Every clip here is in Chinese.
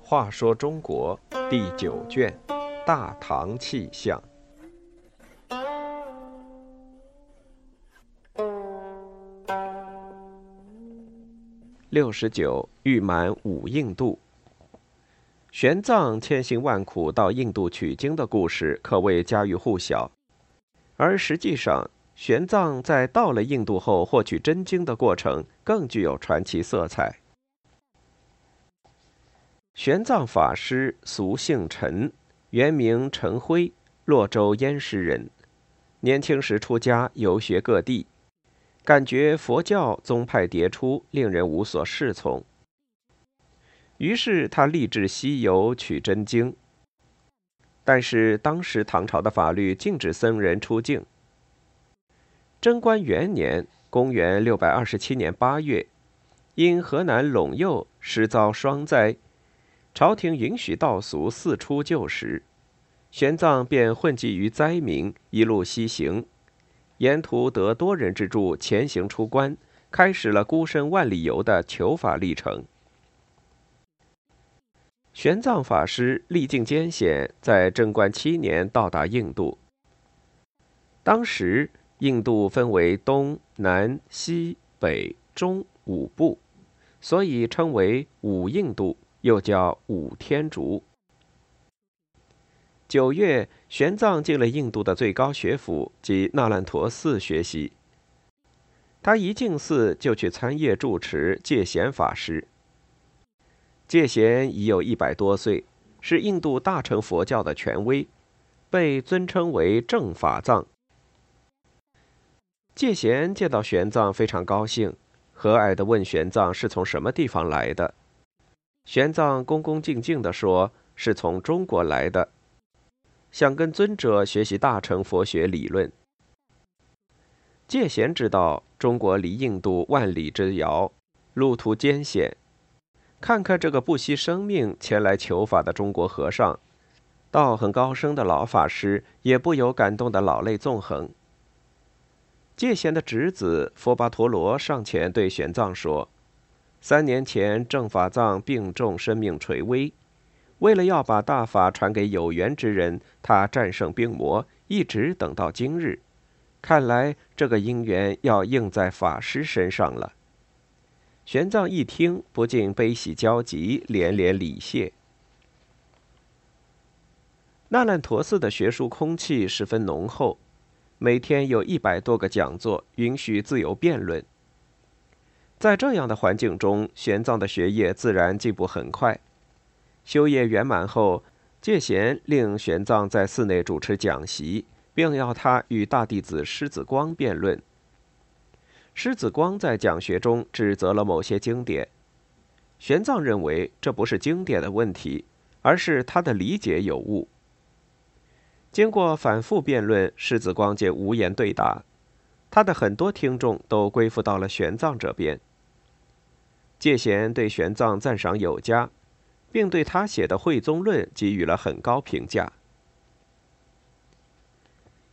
话说中国第九卷《大唐气象》六十九，欲满五印度。玄奘千辛万苦到印度取经的故事可谓家喻户晓，而实际上，玄奘在到了印度后获取真经的过程更具有传奇色彩。玄奘法师俗姓陈，原名陈辉，洛州燕师人。年轻时出家，游学各地，感觉佛教宗派迭出，令人无所适从。于是他立志西游取真经，但是当时唐朝的法律禁止僧人出境。贞观元年（公元627年8月），因河南陇右时遭霜灾，朝廷允许道俗四出救时，玄奘便混迹于灾民，一路西行，沿途得多人之助，前行出关，开始了孤身万里游的求法历程。玄奘法师历尽艰险，在贞观七年到达印度。当时印度分为东南西北中五部，所以称为五印度，又叫五天竺。九月，玄奘进了印度的最高学府，即那烂陀寺学习。他一进寺就去参谒住持戒贤法师。戒贤已有一百多岁，是印度大乘佛教的权威，被尊称为正法藏。戒贤见到玄奘非常高兴，和蔼地问玄奘是从什么地方来的。玄奘恭恭敬敬地说：“是从中国来的，想跟尊者学习大乘佛学理论。”戒贤知道中国离印度万里之遥，路途艰险。看看这个不惜生命前来求法的中国和尚，道很高深的老法师也不由感动的老泪纵横。戒贤的侄子佛巴陀罗上前对玄奘说：“三年前正法藏病重，生命垂危，为了要把大法传给有缘之人，他战胜病魔，一直等到今日。看来这个因缘要应在法师身上了。”玄奘一听，不禁悲喜交集，连连礼谢。那烂陀寺的学术空气十分浓厚，每天有一百多个讲座，允许自由辩论。在这样的环境中，玄奘的学业自然进步很快。修业圆满后，戒贤令玄奘在寺内主持讲习，并要他与大弟子狮子光辩论。狮子光在讲学中指责了某些经典，玄奘认为这不是经典的问题，而是他的理解有误。经过反复辩论，世子光见无言对答，他的很多听众都归附到了玄奘这边。戒贤对玄奘赞赏有加，并对他写的《慧宗论》给予了很高评价。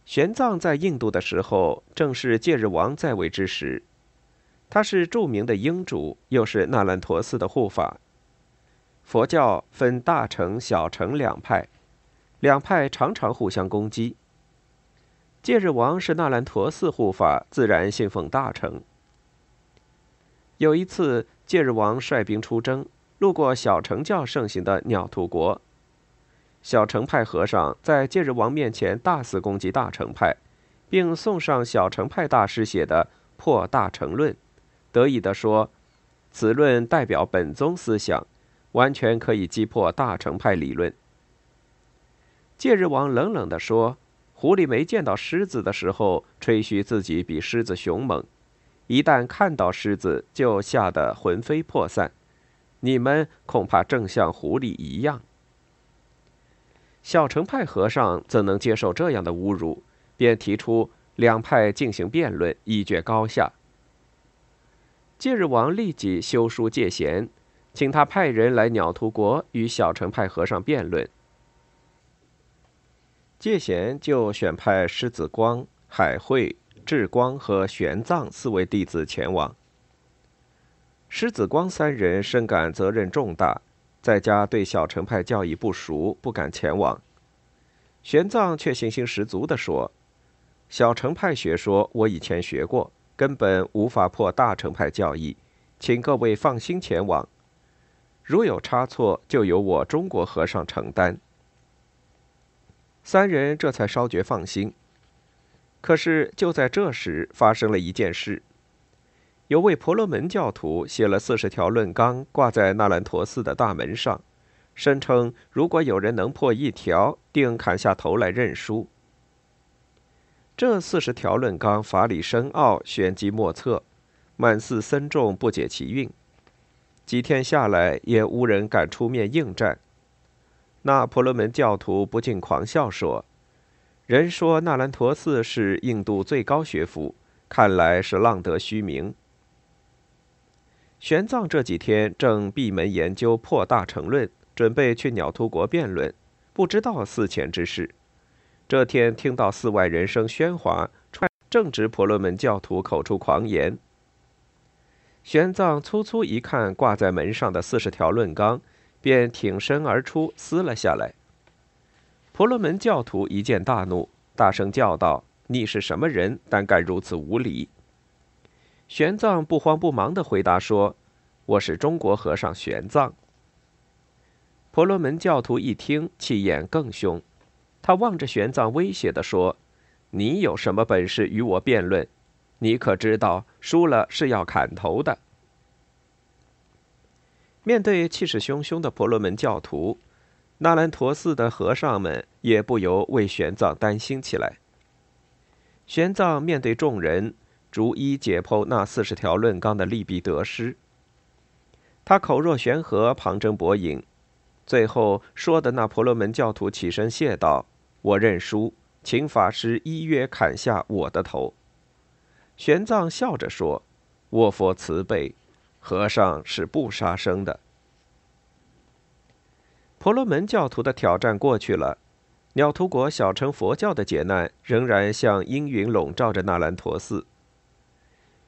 玄奘在印度的时候，正是戒日王在位之时。他是著名的英主，又是那烂陀寺的护法。佛教分大乘、小乘两派，两派常常互相攻击。戒日王是那烂陀寺护法，自然信奉大乘。有一次，戒日王率兵出征，路过小乘教盛行的鸟图国。小乘派和尚在戒日王面前大肆攻击大乘派，并送上小乘派大师写的《破大乘论》，得意地说：“此论代表本宗思想，完全可以击破大乘派理论。”戒日王冷冷地说：“狐狸没见到狮子的时候，吹嘘自己比狮子凶猛；一旦看到狮子，就吓得魂飞魄散。你们恐怕正像狐狸一样。”小乘派和尚怎能接受这样的侮辱？便提出两派进行辩论，一决高下。戒日王立即修书戒贤，请他派人来鸟图国与小乘派和尚辩论。戒贤就选派狮子光、海会、智光和玄奘四位弟子前往。狮子光三人深感责任重大，在家对小乘派教义不熟，不敢前往。玄奘却信心十足地说：“小乘派学说我以前学过，根本无法破大乘派教义，请各位放心前往。如有差错，就由我中国和尚承担。”三人这才稍觉放心。可是就在这时，发生了一件事：有位婆罗门教徒写了四十条论纲，挂在那兰陀寺的大门上，声称如果有人能破一条，定砍下头来认输。这四十条论纲法理深奥，玄机莫测，满寺僧众不解其韵。几天下来，也无人敢出面应战。那婆罗门教徒不禁狂笑说：“人说那兰陀寺是印度最高学府，看来是浪得虚名。”玄奘这几天正闭门研究破大乘论，准备去鸟突国辩论，不知道寺前之事。这天听到寺外人声喧哗，正值婆罗门教徒口出狂言。玄奘粗粗一看挂在门上的四十条论纲。便挺身而出，撕了下来。婆罗门教徒一见大怒，大声叫道：“你是什么人，胆敢如此无礼？”玄奘不慌不忙地回答说：“我是中国和尚玄奘。”婆罗门教徒一听，气焰更凶，他望着玄奘威胁地说：“你有什么本事与我辩论？你可知道，输了是要砍头的。”面对气势汹汹的婆罗门教徒，那兰陀寺的和尚们也不由为玄奘担心起来。玄奘面对众人，逐一解剖那四十条论纲的利弊得失。他口若悬河，旁征博引，最后说的那婆罗门教徒起身谢道：“我认输，请法师依约砍下我的头。”玄奘笑着说：“我佛慈悲。”和尚是不杀生的。婆罗门教徒的挑战过去了，鸟图国小乘佛教的劫难仍然像阴云笼罩着那兰陀寺。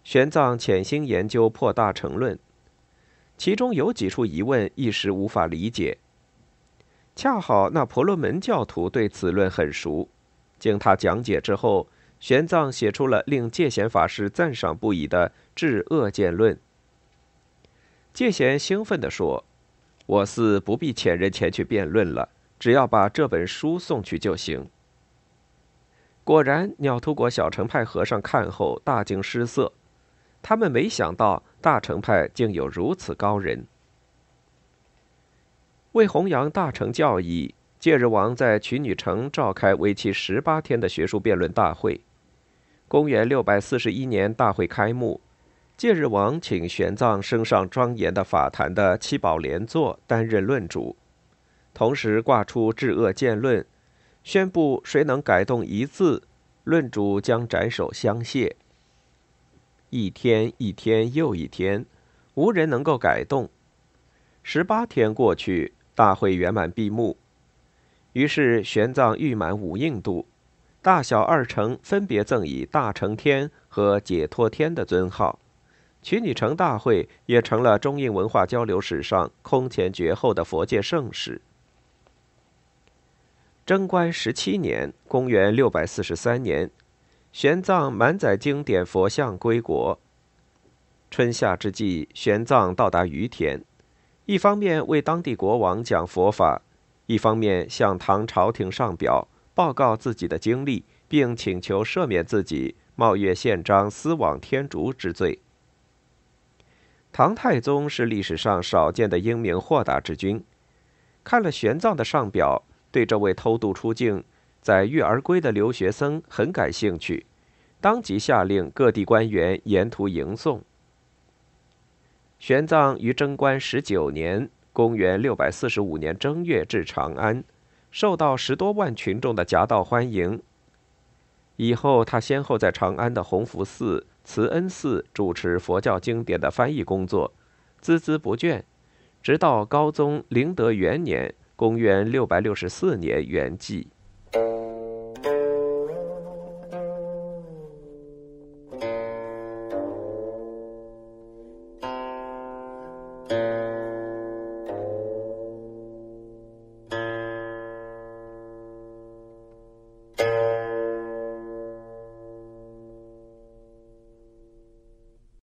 玄奘潜心研究破大乘论，其中有几处疑问一时无法理解。恰好那婆罗门教徒对此论很熟，经他讲解之后，玄奘写出了令戒贤法师赞赏不已的《治恶见论》。戒贤兴奋地说：“我似不必遣人前去辩论了，只要把这本书送去就行。”果然，鸟突国小乘派和尚看后大惊失色，他们没想到大乘派竟有如此高人。为弘扬大乘教义，戒日王在曲女城召开为期十八天的学术辩论大会。公元六百四十一年，大会开幕。戒日王请玄奘升上庄严的法坛的七宝莲座，担任论主，同时挂出治恶见论，宣布谁能改动一字，论主将斩首相谢。一天一天又一天，无人能够改动。十八天过去，大会圆满闭幕。于是玄奘誉满五印度，大小二乘分别赠以大乘天和解脱天的尊号。曲女城大会也成了中印文化交流史上空前绝后的佛界盛事。贞观十七年（公元六百四十三年），玄奘满载经典佛像归国。春夏之际，玄奘到达于田，一方面为当地国王讲佛法，一方面向唐朝廷上表报告自己的经历，并请求赦免自己冒越宪章、私往天竺之罪。唐太宗是历史上少见的英明豁达之君，看了玄奘的上表，对这位偷渡出境、载誉而归的留学僧很感兴趣，当即下令各地官员沿途迎送。玄奘于贞观十九年（公元六百四十五年正月）至长安，受到十多万群众的夹道欢迎。以后，他先后在长安的弘福寺。慈恩寺主持佛教经典的翻译工作，孜孜不倦，直到高宗灵德元年（公元664年），圆寂。